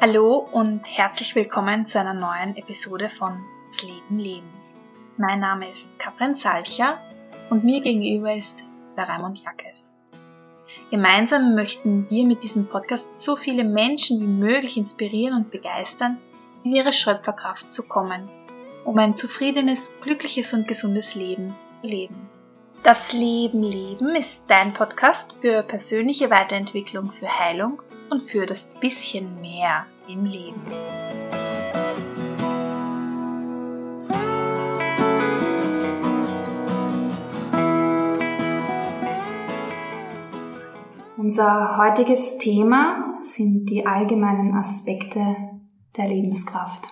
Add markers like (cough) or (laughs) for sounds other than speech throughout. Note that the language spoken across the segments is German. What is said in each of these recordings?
Hallo und herzlich willkommen zu einer neuen Episode von Das Leben leben. Mein Name ist Katrin Salcher und mir gegenüber ist der Raimund Jackes. Gemeinsam möchten wir mit diesem Podcast so viele Menschen wie möglich inspirieren und begeistern, in ihre Schöpferkraft zu kommen, um ein zufriedenes, glückliches und gesundes Leben zu leben. Das Leben leben ist dein Podcast für persönliche Weiterentwicklung, für Heilung und für das bisschen mehr im Leben. Unser heutiges Thema sind die allgemeinen Aspekte der Lebenskraft.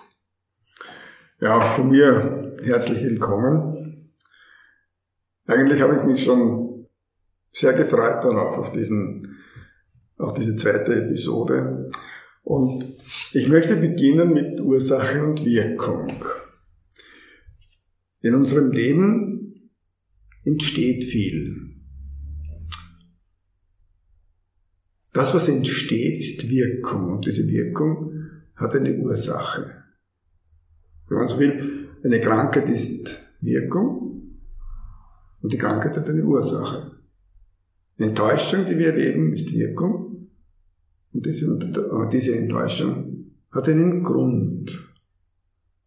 Ja, auch von mir herzlich willkommen. Eigentlich habe ich mich schon sehr gefreut darauf, auf diesen, auf diese zweite Episode. Und ich möchte beginnen mit Ursache und Wirkung. In unserem Leben entsteht viel. Das, was entsteht, ist Wirkung und diese Wirkung hat eine Ursache. Wenn man so will, eine Krankheit ist Wirkung und die Krankheit hat eine Ursache. Enttäuschung, die wir erleben, ist Wirkung und diese, diese Enttäuschung hat einen Grund.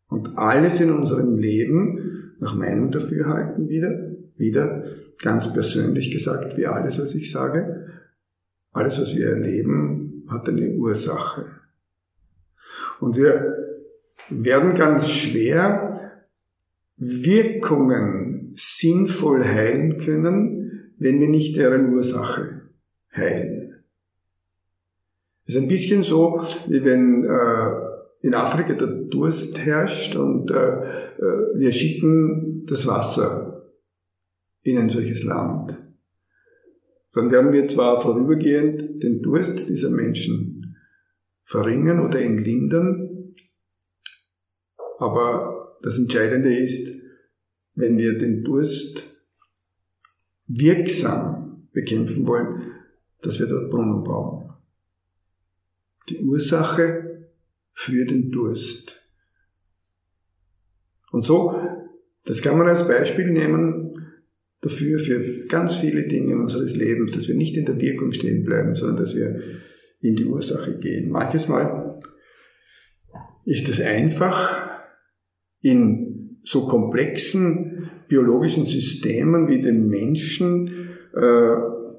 Und alles in unserem Leben, nach meinem Dafürhalten wieder, wieder ganz persönlich gesagt, wie alles, was ich sage, alles, was wir erleben, hat eine Ursache. Und wir werden ganz schwer Wirkungen sinnvoll heilen können, wenn wir nicht deren Ursache heilen. Es ist ein bisschen so, wie wenn äh, in Afrika der Durst herrscht und äh, äh wir schicken das Wasser in ein solches Land dann werden wir zwar vorübergehend den Durst dieser Menschen verringern oder ihn lindern, aber das Entscheidende ist, wenn wir den Durst wirksam bekämpfen wollen, dass wir dort Brunnen bauen. Die Ursache für den Durst. Und so, das kann man als Beispiel nehmen, dafür für ganz viele Dinge unseres Lebens, dass wir nicht in der Wirkung stehen bleiben, sondern dass wir in die Ursache gehen. Manches Mal ist es einfach, in so komplexen biologischen Systemen wie dem Menschen äh,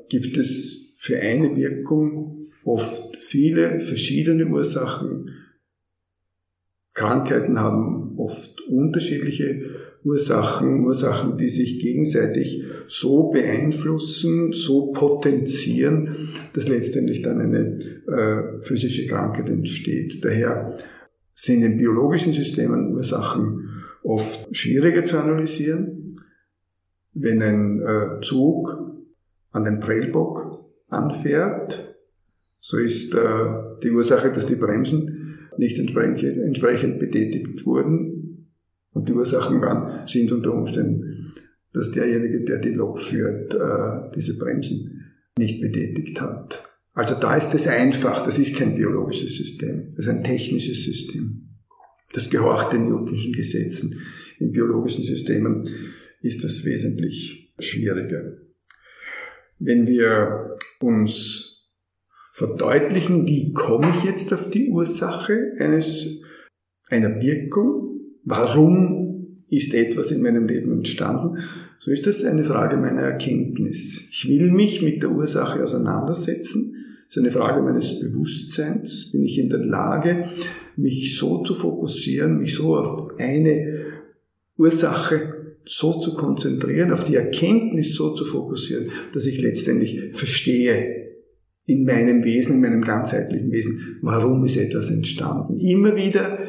gibt es für eine Wirkung oft viele verschiedene Ursachen. Krankheiten haben oft unterschiedliche Ursachen, Ursachen, die sich gegenseitig so beeinflussen, so potenzieren, dass letztendlich dann eine äh, physische Krankheit entsteht. Daher sind in biologischen Systemen Ursachen oft schwieriger zu analysieren. Wenn ein äh, Zug an den Prellbock anfährt, so ist äh, die Ursache, dass die Bremsen nicht entsprechend, betätigt wurden, und die Ursachen waren, sind unter Umständen, dass derjenige, der die Lok führt, äh, diese Bremsen nicht betätigt hat. Also da ist es einfach, das ist kein biologisches System, das ist ein technisches System. Das gehorcht den Newtonschen Gesetzen. In biologischen Systemen ist das wesentlich schwieriger. Wenn wir uns verdeutlichen, wie komme ich jetzt auf die Ursache eines, einer Wirkung, Warum ist etwas in meinem Leben entstanden? So ist das eine Frage meiner Erkenntnis. Ich will mich mit der Ursache auseinandersetzen. Ist eine Frage meines Bewusstseins. Bin ich in der Lage, mich so zu fokussieren, mich so auf eine Ursache so zu konzentrieren, auf die Erkenntnis so zu fokussieren, dass ich letztendlich verstehe in meinem Wesen, in meinem ganzheitlichen Wesen, warum ist etwas entstanden. Immer wieder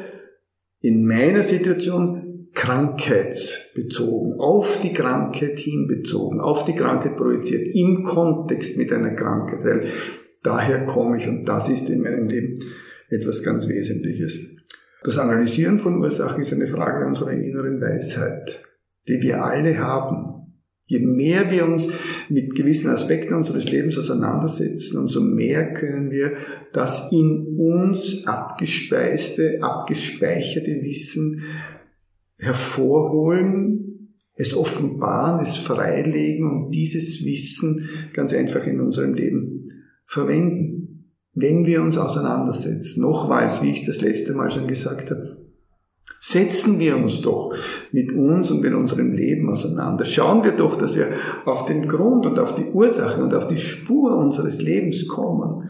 in meiner Situation krankheitsbezogen, auf die Krankheit hinbezogen, auf die Krankheit projiziert, im Kontext mit einer Krankheit, weil daher komme ich und das ist in meinem Leben etwas ganz Wesentliches. Das Analysieren von Ursachen ist eine Frage unserer inneren Weisheit, die wir alle haben. Je mehr wir uns mit gewissen Aspekten unseres Lebens auseinandersetzen, umso mehr können wir das in uns abgespeiste, abgespeicherte Wissen hervorholen, es offenbaren, es freilegen und dieses Wissen ganz einfach in unserem Leben verwenden. Wenn wir uns auseinandersetzen, nochmals, wie ich es das letzte Mal schon gesagt habe, Setzen wir uns doch mit uns und mit unserem Leben auseinander. Schauen wir doch, dass wir auf den Grund und auf die Ursachen und auf die Spur unseres Lebens kommen.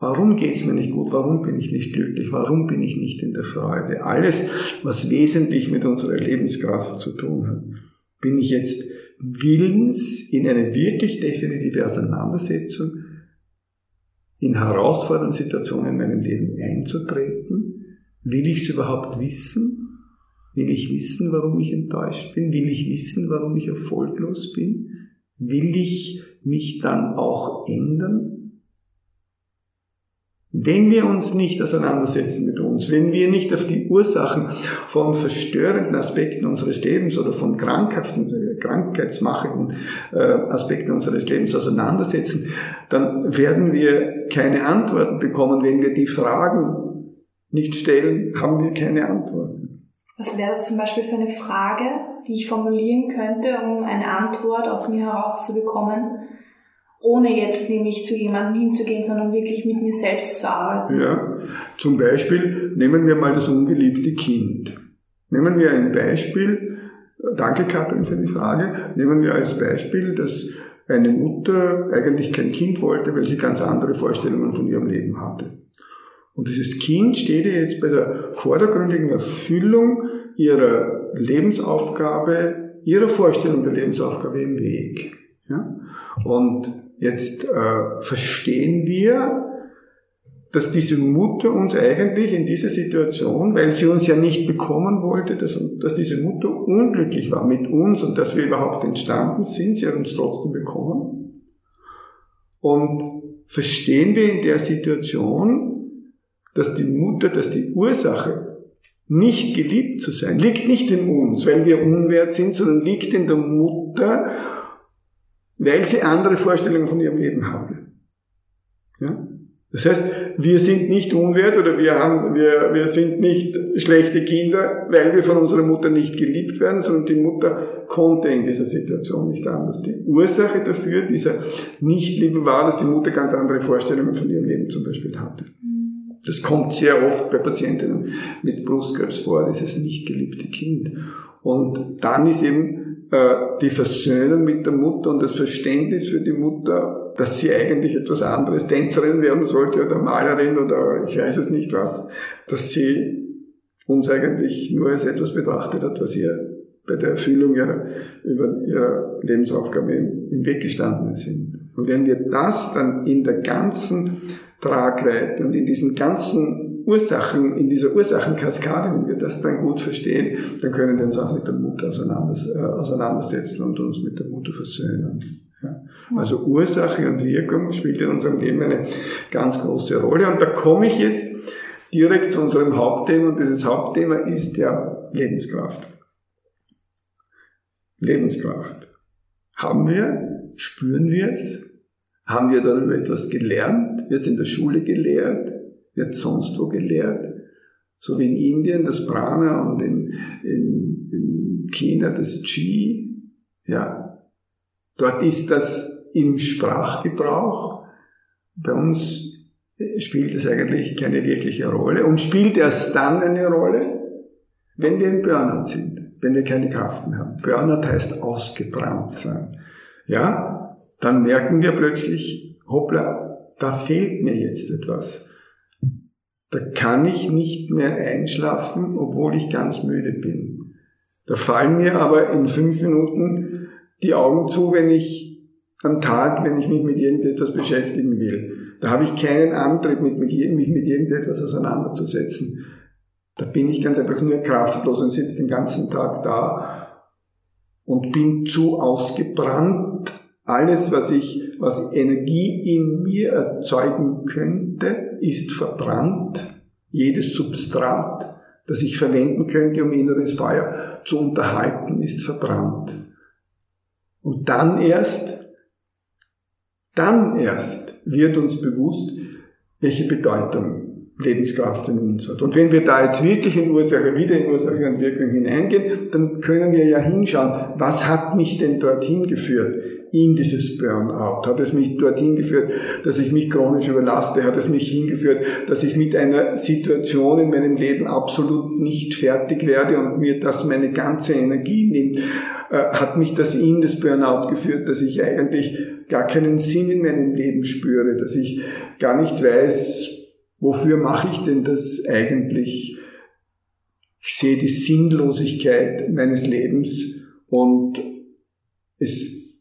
Warum geht's mir nicht gut? Warum bin ich nicht glücklich? Warum bin ich nicht in der Freude? Alles, was wesentlich mit unserer Lebenskraft zu tun hat. Bin ich jetzt willens, in eine wirklich definitive Auseinandersetzung in herausfordernden Situationen in meinem Leben einzutreten? Will ich es überhaupt wissen? Will ich wissen, warum ich enttäuscht bin? Will ich wissen, warum ich erfolglos bin? Will ich mich dann auch ändern? Wenn wir uns nicht auseinandersetzen mit uns, wenn wir nicht auf die Ursachen von verstörenden Aspekten unseres Lebens oder von krankhaften, krankheitsmachenden äh, Aspekten unseres Lebens auseinandersetzen, dann werden wir keine Antworten bekommen. Wenn wir die Fragen nicht stellen, haben wir keine Antworten. Was wäre das zum Beispiel für eine Frage, die ich formulieren könnte, um eine Antwort aus mir herauszubekommen, ohne jetzt nämlich zu jemandem hinzugehen, sondern wirklich mit mir selbst zu arbeiten? Ja, zum Beispiel nehmen wir mal das ungeliebte Kind. Nehmen wir ein Beispiel, danke Katrin für die Frage, nehmen wir als Beispiel, dass eine Mutter eigentlich kein Kind wollte, weil sie ganz andere Vorstellungen von ihrem Leben hatte. Und dieses Kind steht ihr jetzt bei der vordergründigen Erfüllung ihrer Lebensaufgabe, ihrer Vorstellung der Lebensaufgabe im Weg. Ja? Und jetzt äh, verstehen wir, dass diese Mutter uns eigentlich in dieser Situation, weil sie uns ja nicht bekommen wollte, dass, dass diese Mutter unglücklich war mit uns und dass wir überhaupt entstanden sind, sie hat uns trotzdem bekommen. Und verstehen wir in der Situation, dass die Mutter, dass die Ursache, nicht geliebt zu sein, liegt nicht in uns, weil wir unwert sind, sondern liegt in der Mutter, weil sie andere Vorstellungen von ihrem Leben haben. Ja? Das heißt, wir sind nicht unwert oder wir, haben, wir, wir sind nicht schlechte Kinder, weil wir von unserer Mutter nicht geliebt werden, sondern die Mutter konnte in dieser Situation nicht anders. Die Ursache dafür, dieser Nichtliebe war, dass die Mutter ganz andere Vorstellungen von ihrem Leben zum Beispiel hatte. Das kommt sehr oft bei Patientinnen mit Brustkrebs vor, dieses nicht geliebte Kind. Und dann ist eben die Versöhnung mit der Mutter und das Verständnis für die Mutter, dass sie eigentlich etwas anderes, Tänzerin werden sollte oder Malerin oder ich weiß es nicht was, dass sie uns eigentlich nur als etwas betrachtet hat, was ihr bei der Erfüllung ihrer, ihrer Lebensaufgabe im, im Weg gestanden sind. Und wenn wir das dann in der ganzen Tragweite und in diesen ganzen Ursachen, in dieser Ursachenkaskade, wenn wir das dann gut verstehen, dann können wir uns auch mit der Mutter äh, auseinandersetzen und uns mit der Mutter versöhnen. Also Ursache und Wirkung spielt in unserem Leben eine ganz große Rolle. Und da komme ich jetzt direkt zu unserem Hauptthema und dieses Hauptthema ist ja Lebenskraft. Lebenskraft. Haben wir? Spüren wir es? Haben wir darüber etwas gelernt? Wird es in der Schule gelehrt? Wird sonst wo gelehrt? So wie in Indien das Prana und in, in, in China das Chi. Ja. Dort ist das im Sprachgebrauch. Bei uns spielt es eigentlich keine wirkliche Rolle und spielt erst dann eine Rolle, wenn wir im Burnout sind, wenn wir keine Kraft mehr haben. Burnout heißt ausgebrannt sein. Ja, dann merken wir plötzlich, hoppla, da fehlt mir jetzt etwas. Da kann ich nicht mehr einschlafen, obwohl ich ganz müde bin. Da fallen mir aber in fünf Minuten die Augen zu, wenn ich am Tag, wenn ich mich mit irgendetwas beschäftigen will. Da habe ich keinen Antrieb, mit, mit, mich mit irgendetwas auseinanderzusetzen. Da bin ich ganz einfach nur kraftlos und sitze den ganzen Tag da und bin zu ausgebrannt, alles, was ich, was Energie in mir erzeugen könnte, ist verbrannt. Jedes Substrat, das ich verwenden könnte, um inneres Feuer zu unterhalten, ist verbrannt. Und dann erst, dann erst wird uns bewusst, welche Bedeutung Lebenskraft in uns hat. Und wenn wir da jetzt wirklich in Ursache, wieder in Ursache und Wirkung hineingehen, dann können wir ja hinschauen, was hat mich denn dorthin geführt? In dieses Burnout? Hat es mich dorthin geführt, dass ich mich chronisch überlaste? Hat es mich hingeführt, dass ich mit einer Situation in meinem Leben absolut nicht fertig werde und mir das meine ganze Energie nimmt? Äh, hat mich das in das Burnout geführt, dass ich eigentlich gar keinen Sinn in meinem Leben spüre, dass ich gar nicht weiß, wofür mache ich denn das eigentlich? Ich sehe die Sinnlosigkeit meines Lebens und es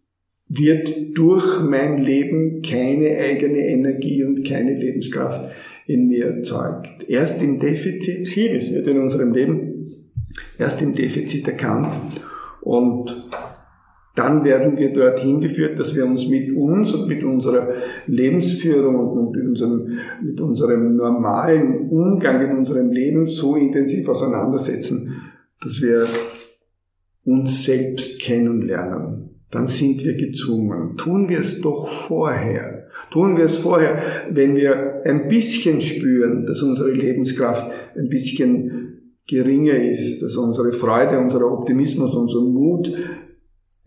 wird durch mein Leben keine eigene Energie und keine Lebenskraft in mir erzeugt. Erst im Defizit, vieles wird in unserem Leben erst im Defizit erkannt und dann werden wir dorthin geführt, dass wir uns mit uns und mit unserer Lebensführung und mit unserem, mit unserem normalen Umgang in unserem Leben so intensiv auseinandersetzen, dass wir uns selbst kennenlernen. Dann sind wir gezwungen. Tun wir es doch vorher. Tun wir es vorher, wenn wir ein bisschen spüren, dass unsere Lebenskraft ein bisschen geringer ist, dass unsere Freude, unser Optimismus, unser Mut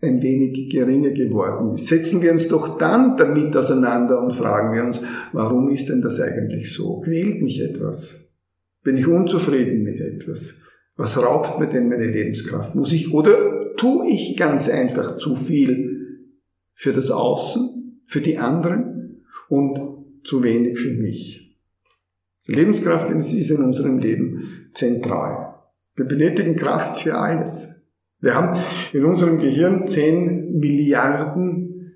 ein wenig geringer geworden ist. Setzen wir uns doch dann damit auseinander und fragen wir uns, warum ist denn das eigentlich so? Quält mich etwas? Bin ich unzufrieden mit etwas? Was raubt mir denn meine Lebenskraft? Muss ich oder tue ich ganz einfach zu viel für das Außen, für die anderen und zu wenig für mich? Lebenskraft ist in unserem Leben zentral. Wir benötigen Kraft für alles. Wir haben in unserem Gehirn 10 Milliarden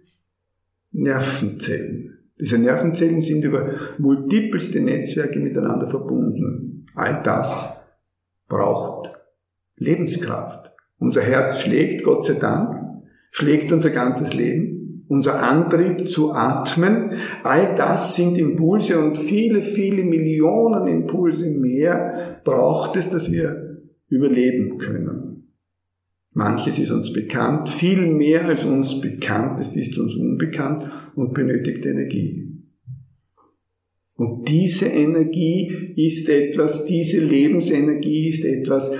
Nervenzellen. Diese Nervenzellen sind über multipelste Netzwerke miteinander verbunden. All das braucht Lebenskraft. Unser Herz schlägt, Gott sei Dank, schlägt unser ganzes Leben. Unser Antrieb zu atmen, all das sind Impulse und viele, viele Millionen Impulse mehr braucht es, dass wir überleben können. Manches ist uns bekannt, viel mehr als uns bekannt es ist uns unbekannt und benötigt Energie. Und diese Energie ist etwas, diese Lebensenergie ist etwas,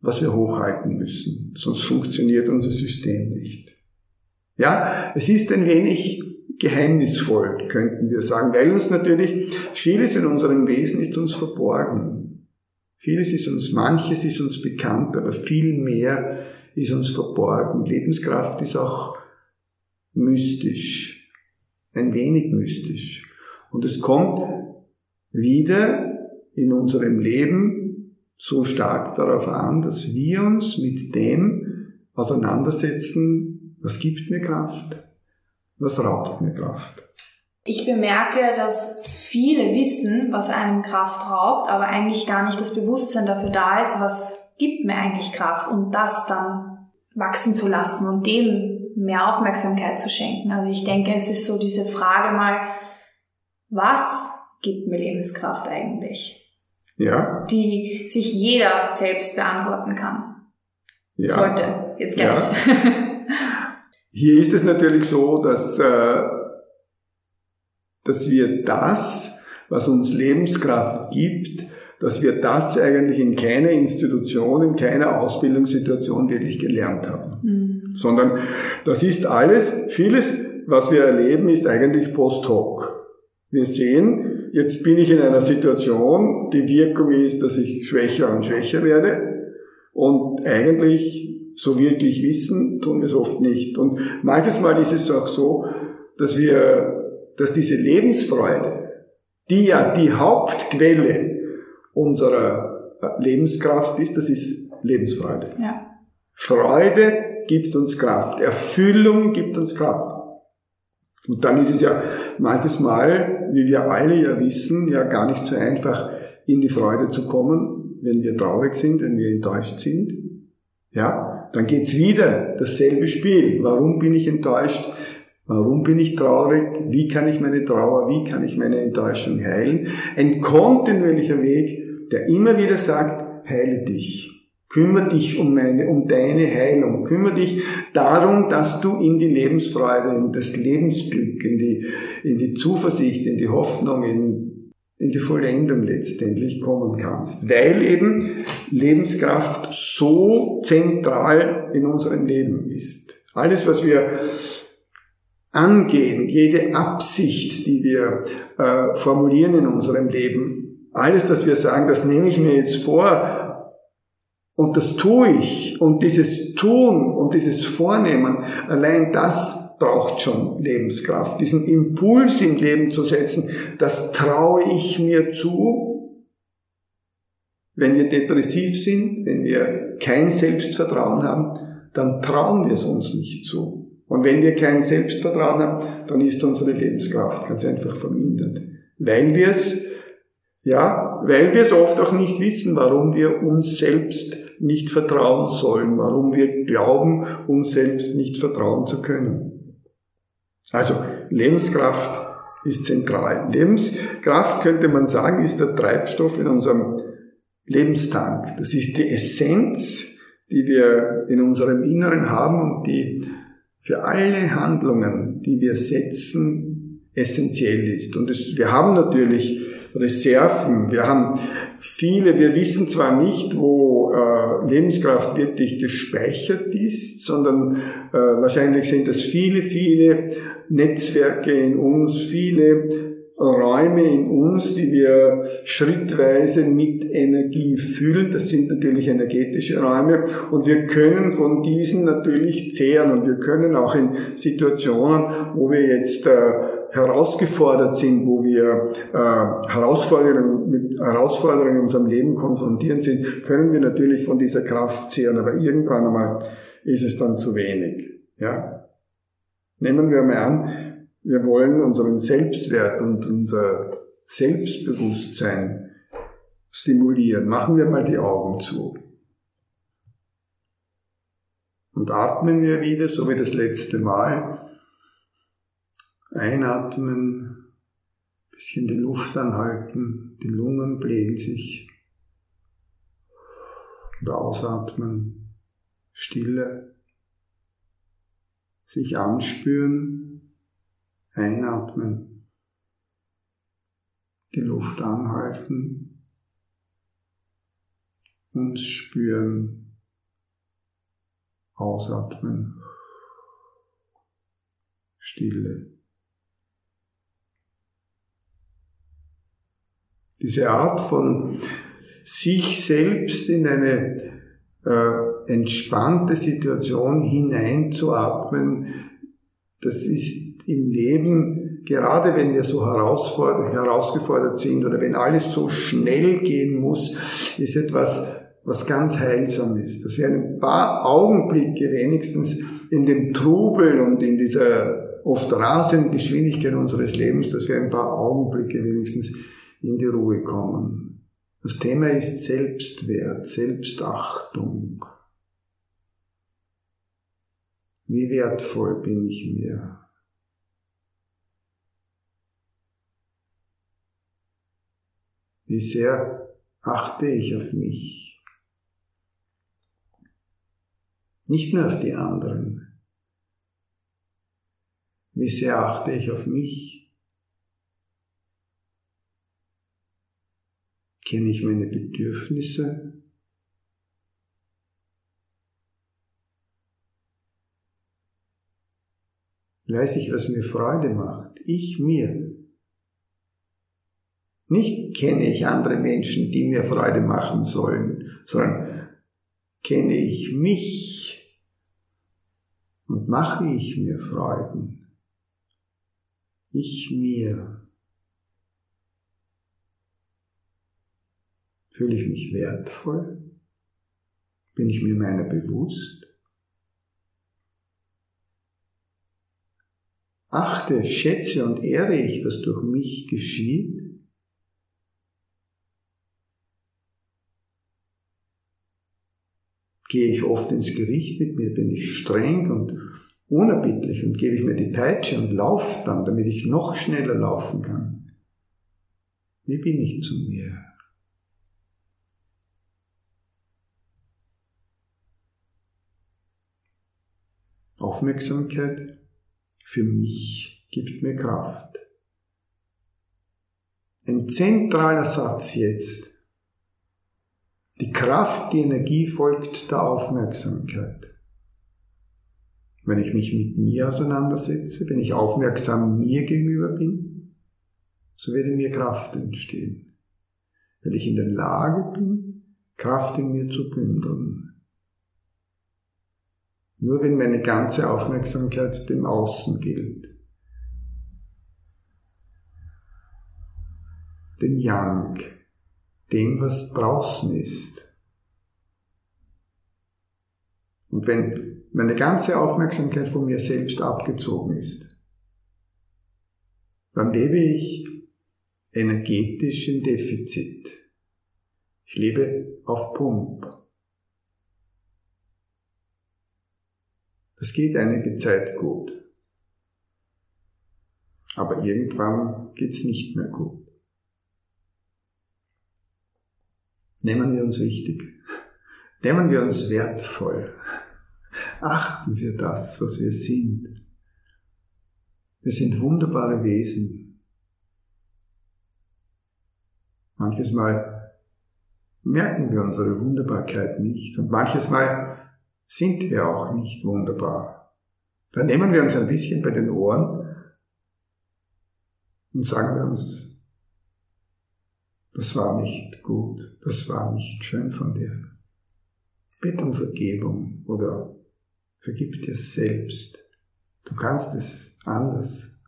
was wir hochhalten müssen, sonst funktioniert unser System nicht. Ja, es ist ein wenig geheimnisvoll, könnten wir sagen, weil uns natürlich vieles in unserem Wesen ist uns verborgen. Vieles ist uns, manches ist uns bekannt, aber viel mehr ist uns verborgen. Lebenskraft ist auch mystisch, ein wenig mystisch. Und es kommt wieder in unserem Leben so stark darauf an, dass wir uns mit dem auseinandersetzen, was gibt mir Kraft, was raubt mir Kraft. Ich bemerke, dass viele wissen, was einem Kraft raubt, aber eigentlich gar nicht das Bewusstsein dafür da ist, was gibt mir eigentlich Kraft und das dann wachsen zu lassen und dem mehr Aufmerksamkeit zu schenken. Also ich denke, es ist so diese Frage mal, was gibt mir Lebenskraft eigentlich? Ja. Die sich jeder selbst beantworten kann. Ja. Sollte. Jetzt gleich. Ja. (laughs) Hier ist es natürlich so, dass äh, dass wir das, was uns Lebenskraft gibt, dass wir das eigentlich in keiner Institution, in keiner Ausbildungssituation wirklich gelernt haben. Mhm. Sondern das ist alles, vieles, was wir erleben, ist eigentlich post hoc. Wir sehen, jetzt bin ich in einer Situation, die Wirkung ist, dass ich schwächer und schwächer werde und eigentlich so wirklich wissen, tun wir es oft nicht. Und manches Mal ist es auch so, dass wir dass diese Lebensfreude, die ja die Hauptquelle unserer äh, Lebenskraft ist, das ist Lebensfreude. Ja. Freude gibt uns Kraft, Erfüllung gibt uns Kraft. Und dann ist es ja manches Mal, wie wir alle ja wissen, ja gar nicht so einfach, in die Freude zu kommen, wenn wir traurig sind, wenn wir enttäuscht sind. Ja, dann geht's wieder dasselbe Spiel. Warum bin ich enttäuscht? Warum bin ich traurig? Wie kann ich meine Trauer, wie kann ich meine Enttäuschung heilen? Ein kontinuierlicher Weg, der immer wieder sagt, heile dich. Kümmer dich um meine, um deine Heilung. Kümmer dich darum, dass du in die Lebensfreude, in das Lebensglück, in die, in die Zuversicht, in die Hoffnung, in, in die Vollendung letztendlich kommen kannst. Weil eben Lebenskraft so zentral in unserem Leben ist. Alles, was wir angehen, jede Absicht, die wir äh, formulieren in unserem Leben, alles, das wir sagen, das nehme ich mir jetzt vor, und das tue ich. Und dieses Tun und dieses Vornehmen, allein das braucht schon Lebenskraft. Diesen Impuls im Leben zu setzen, das traue ich mir zu. Wenn wir depressiv sind, wenn wir kein Selbstvertrauen haben, dann trauen wir es uns nicht zu. Und wenn wir kein Selbstvertrauen haben, dann ist unsere Lebenskraft ganz einfach vermindert. Weil wir es, ja, weil wir es oft auch nicht wissen, warum wir uns selbst nicht vertrauen sollen, warum wir glauben, uns selbst nicht vertrauen zu können. Also Lebenskraft ist zentral. Lebenskraft könnte man sagen, ist der Treibstoff in unserem Lebenstank. Das ist die Essenz, die wir in unserem Inneren haben und die für alle Handlungen, die wir setzen, essentiell ist. Und es, wir haben natürlich Reserven. Wir haben viele, wir wissen zwar nicht, wo äh, Lebenskraft wirklich gespeichert ist, sondern äh, wahrscheinlich sind das viele, viele Netzwerke in uns, viele Räume in uns, die wir schrittweise mit Energie füllen. Das sind natürlich energetische Räume und wir können von diesen natürlich zehren und wir können auch in Situationen, wo wir jetzt äh, herausgefordert sind, wo wir äh, Herausforderungen mit Herausforderungen in unserem Leben konfrontieren sind, können wir natürlich von dieser Kraft zehren, aber irgendwann einmal ist es dann zu wenig. Ja? Nehmen wir mal an, wir wollen unseren Selbstwert und unser Selbstbewusstsein stimulieren. Machen wir mal die Augen zu. Und atmen wir wieder, so wie das letzte Mal. Einatmen, bisschen die Luft anhalten, die Lungen blähen sich. Und ausatmen, Stille, sich anspüren, einatmen, die Luft anhalten, uns spüren, ausatmen, Stille. Diese Art von sich selbst in eine äh, entspannte Situation hineinzuatmen, das ist im Leben, gerade wenn wir so herausgefordert sind oder wenn alles so schnell gehen muss, ist etwas, was ganz heilsam ist. Dass wir ein paar Augenblicke wenigstens in dem Trubel und in dieser oft rasenden Geschwindigkeit unseres Lebens, dass wir ein paar Augenblicke wenigstens in die Ruhe kommen. Das Thema ist Selbstwert, Selbstachtung. Wie wertvoll bin ich mir? Wie sehr achte ich auf mich? Nicht nur auf die anderen. Wie sehr achte ich auf mich? Kenne ich meine Bedürfnisse? Weiß ich, was mir Freude macht? Ich mir. Nicht kenne ich andere Menschen, die mir Freude machen sollen, sondern kenne ich mich und mache ich mir Freuden. Ich mir. Fühle ich mich wertvoll? Bin ich mir meiner bewusst? Achte, schätze und ehre ich, was durch mich geschieht? gehe ich oft ins Gericht mit mir, bin ich streng und unerbittlich und gebe ich mir die Peitsche und laufe dann, damit ich noch schneller laufen kann. Wie bin ich zu mir? Aufmerksamkeit für mich gibt mir Kraft. Ein zentraler Satz jetzt die Kraft, die Energie folgt der Aufmerksamkeit. Wenn ich mich mit mir auseinandersetze, wenn ich aufmerksam mir gegenüber bin, so wird in mir Kraft entstehen. Wenn ich in der Lage bin, Kraft in mir zu bündeln. Nur wenn meine ganze Aufmerksamkeit dem Außen gilt. Dem Yang, dem, was draußen ist. Und wenn meine ganze Aufmerksamkeit von mir selbst abgezogen ist, dann lebe ich energetisch im Defizit. Ich lebe auf Pump. Das geht einige Zeit gut. Aber irgendwann geht's nicht mehr gut. Nehmen wir uns wichtig. Nehmen wir uns wertvoll. Achten wir das, was wir sind. Wir sind wunderbare Wesen. Manches Mal merken wir unsere Wunderbarkeit nicht und manches Mal sind wir auch nicht wunderbar. Dann nehmen wir uns ein bisschen bei den Ohren und sagen wir uns, das war nicht gut, das war nicht schön von dir. Bitte um Vergebung oder vergib dir selbst. Du kannst es anders.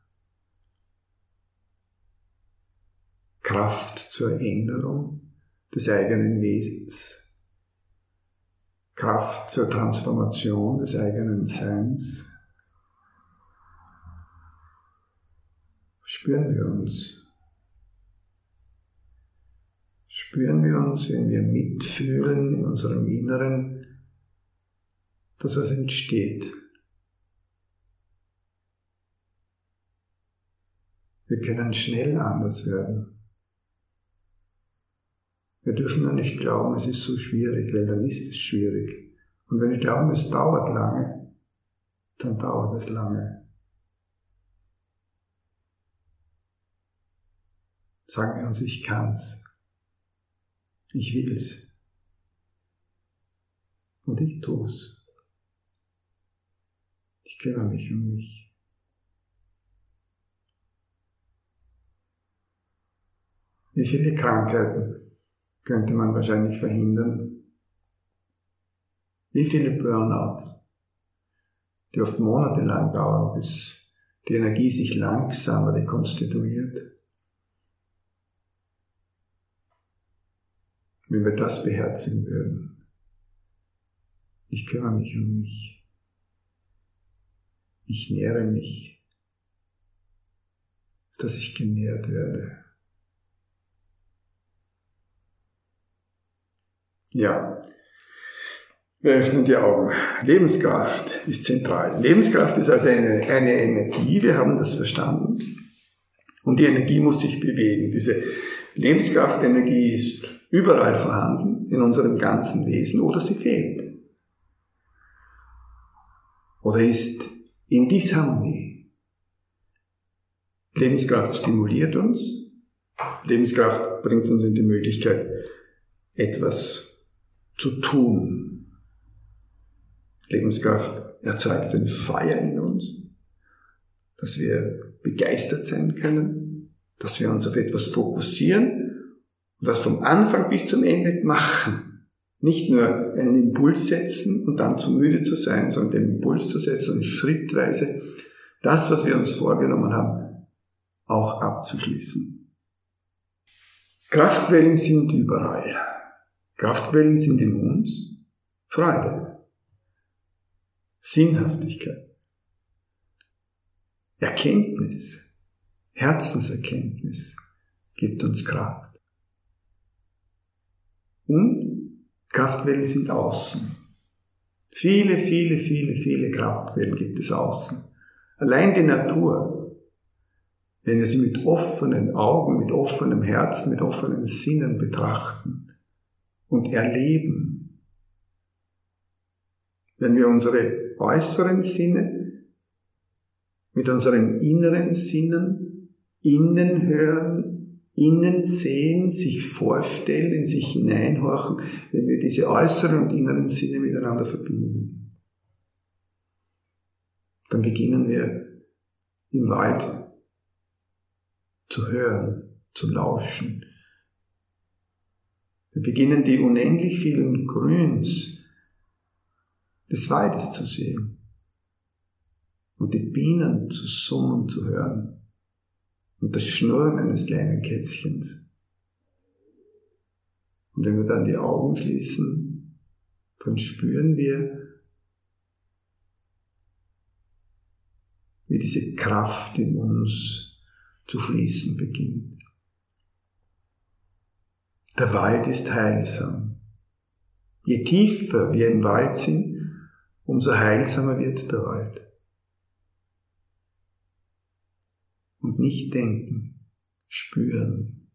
Kraft zur Änderung des eigenen Wesens. Kraft zur Transformation des eigenen Seins. Spüren wir uns. Spüren wir uns, wenn wir mitfühlen in unserem Inneren, dass was entsteht. Wir können schnell anders werden. Wir dürfen nur nicht glauben, es ist so schwierig, weil dann ist es schwierig. Und wenn wir glauben, es dauert lange, dann dauert es lange. Sagen wir uns, ich kann's. Ich will's. Und ich tu's. Ich kümmere mich um mich. Wie viele Krankheiten könnte man wahrscheinlich verhindern. Wie viele Burnouts, die oft monatelang dauern, bis die Energie sich langsam rekonstituiert. Wenn wir das beherzigen würden. Ich kümmere mich um mich. Ich nähre mich, dass ich genährt werde. Ja. Wir öffnen die Augen. Lebenskraft ist zentral. Lebenskraft ist also eine, eine Energie, wir haben das verstanden. Und die Energie muss sich bewegen. Diese Lebenskraftenergie ist überall vorhanden, in unserem ganzen Wesen, oder sie fehlt. Oder ist in Disharmonie. Lebenskraft stimuliert uns. Lebenskraft bringt uns in die Möglichkeit, etwas zu tun. Lebenskraft erzeugt ein Feuer in uns, dass wir begeistert sein können, dass wir uns auf etwas fokussieren und das vom Anfang bis zum Ende machen. Nicht nur einen Impuls setzen und dann zu müde zu sein, sondern den Impuls zu setzen und schrittweise das, was wir uns vorgenommen haben, auch abzuschließen. Kraftquellen sind überall. Kraftquellen sind in uns Freude, Sinnhaftigkeit, Erkenntnis, Herzenserkenntnis gibt uns Kraft. Und Kraftquellen sind außen. Viele, viele, viele, viele Kraftquellen gibt es außen. Allein die Natur, wenn wir sie mit offenen Augen, mit offenem Herzen, mit offenen Sinnen betrachten, und erleben, wenn wir unsere äußeren Sinne mit unseren inneren Sinnen innen hören, innen sehen, sich vorstellen, in sich hineinhorchen, wenn wir diese äußeren und inneren Sinne miteinander verbinden. Dann beginnen wir im Wald zu hören, zu lauschen. Wir beginnen die unendlich vielen Grüns des Waldes zu sehen und die Bienen zu summen zu hören und das Schnurren eines kleinen Kätzchens. Und wenn wir dann die Augen schließen, dann spüren wir, wie diese Kraft in uns zu fließen beginnt. Der Wald ist heilsam. Je tiefer wir im Wald sind, umso heilsamer wird der Wald. Und nicht denken, spüren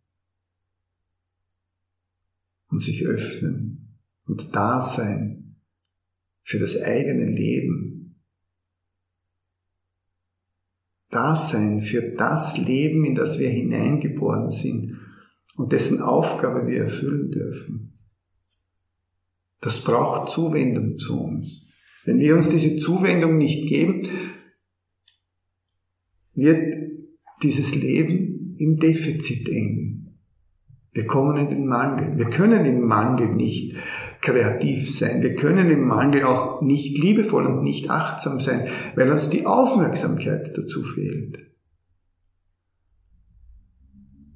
und sich öffnen und da sein für das eigene Leben. Da sein für das Leben, in das wir hineingeboren sind und dessen Aufgabe wir erfüllen dürfen. Das braucht Zuwendung zu uns. Wenn wir uns diese Zuwendung nicht geben, wird dieses Leben im Defizit eng. Wir kommen in den Mangel. Wir können im Mangel nicht kreativ sein. Wir können im Mangel auch nicht liebevoll und nicht achtsam sein, weil uns die Aufmerksamkeit dazu fehlt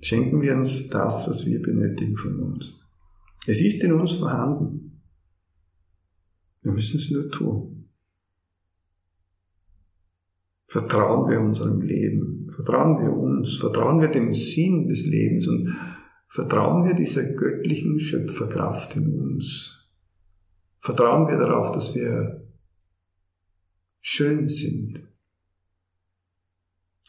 schenken wir uns das, was wir benötigen von uns. Es ist in uns vorhanden. Wir müssen es nur tun. Vertrauen wir unserem Leben, vertrauen wir uns, vertrauen wir dem Sinn des Lebens und vertrauen wir dieser göttlichen Schöpferkraft in uns. Vertrauen wir darauf, dass wir schön sind,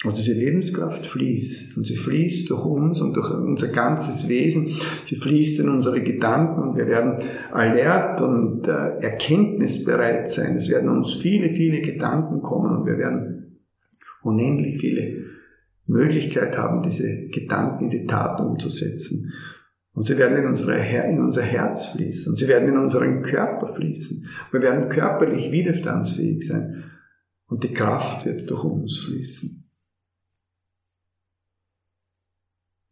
und diese Lebenskraft fließt. Und sie fließt durch uns und durch unser ganzes Wesen. Sie fließt in unsere Gedanken und wir werden alert und äh, erkenntnisbereit sein. Es werden uns viele, viele Gedanken kommen und wir werden unendlich viele Möglichkeit haben, diese Gedanken in die Tat umzusetzen. Und sie werden in, unsere, in unser Herz fließen und sie werden in unseren Körper fließen. Wir werden körperlich widerstandsfähig sein und die Kraft wird durch uns fließen.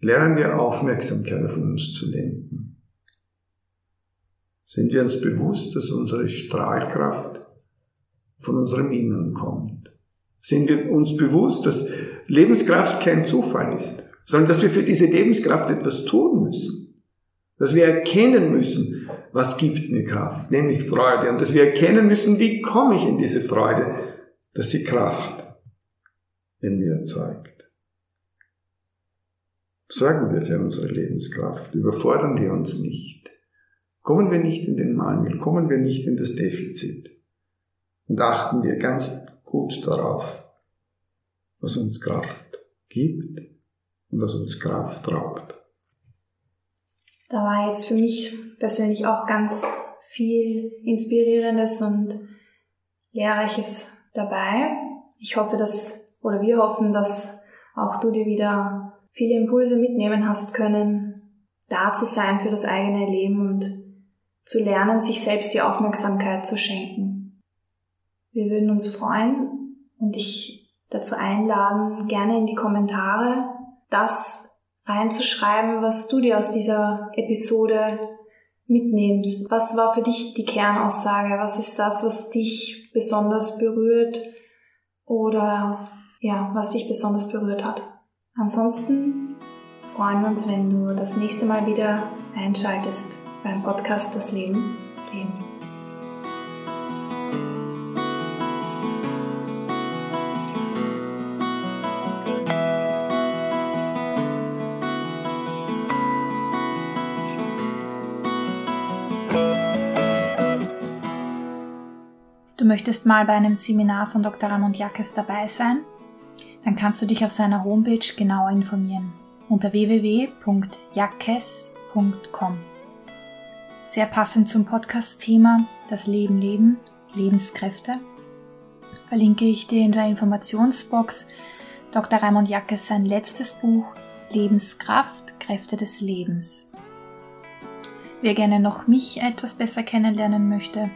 lernen wir Aufmerksamkeit auf uns zu lenken. Sind wir uns bewusst, dass unsere Strahlkraft von unserem Innern kommt? Sind wir uns bewusst, dass Lebenskraft kein Zufall ist, sondern dass wir für diese Lebenskraft etwas tun müssen? Dass wir erkennen müssen, was gibt mir Kraft, nämlich Freude. Und dass wir erkennen müssen, wie komme ich in diese Freude, dass sie Kraft in mir erzeugt. Sorgen wir für unsere Lebenskraft, überfordern wir uns nicht. Kommen wir nicht in den Mangel, kommen wir nicht in das Defizit. Und achten wir ganz gut darauf, was uns Kraft gibt und was uns Kraft raubt. Da war jetzt für mich persönlich auch ganz viel Inspirierendes und Lehrreiches dabei. Ich hoffe, dass, oder wir hoffen, dass auch du dir wieder viele Impulse mitnehmen hast können, da zu sein für das eigene Leben und zu lernen, sich selbst die Aufmerksamkeit zu schenken. Wir würden uns freuen und dich dazu einladen, gerne in die Kommentare das reinzuschreiben, was du dir aus dieser Episode mitnimmst. Was war für dich die Kernaussage? Was ist das, was dich besonders berührt oder ja, was dich besonders berührt hat? Ansonsten freuen wir uns, wenn du das nächste Mal wieder einschaltest beim Podcast Das Leben leben. Du möchtest mal bei einem Seminar von Dr. Ramon Jackes dabei sein? dann kannst du dich auf seiner Homepage genauer informieren unter www.jackes.com. Sehr passend zum Podcast-Thema Das Leben leben Lebenskräfte, verlinke ich dir in der Informationsbox Dr. Raimund Jackes sein letztes Buch Lebenskraft, Kräfte des Lebens. Wer gerne noch mich etwas besser kennenlernen möchte,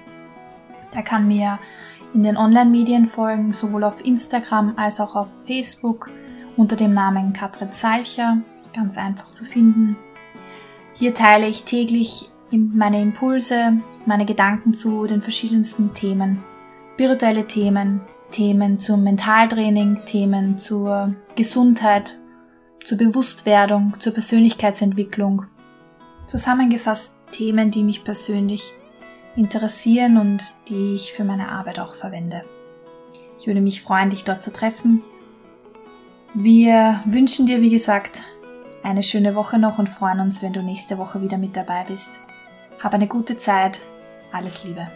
der kann mir in den Online-Medien folgen, sowohl auf Instagram als auch auf Facebook unter dem Namen Katrin Salcher, ganz einfach zu finden. Hier teile ich täglich meine Impulse, meine Gedanken zu den verschiedensten Themen, spirituelle Themen, Themen zum Mentaltraining, Themen zur Gesundheit, zur Bewusstwerdung, zur Persönlichkeitsentwicklung. Zusammengefasst Themen, die mich persönlich interessieren und die ich für meine Arbeit auch verwende. Ich würde mich freuen, dich dort zu treffen. Wir wünschen dir, wie gesagt, eine schöne Woche noch und freuen uns, wenn du nächste Woche wieder mit dabei bist. Hab eine gute Zeit. Alles Liebe.